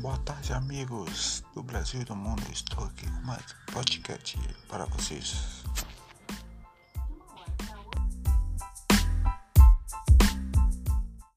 Boa tarde, amigos do Brasil e do mundo. Estou aqui com mais podcast para vocês.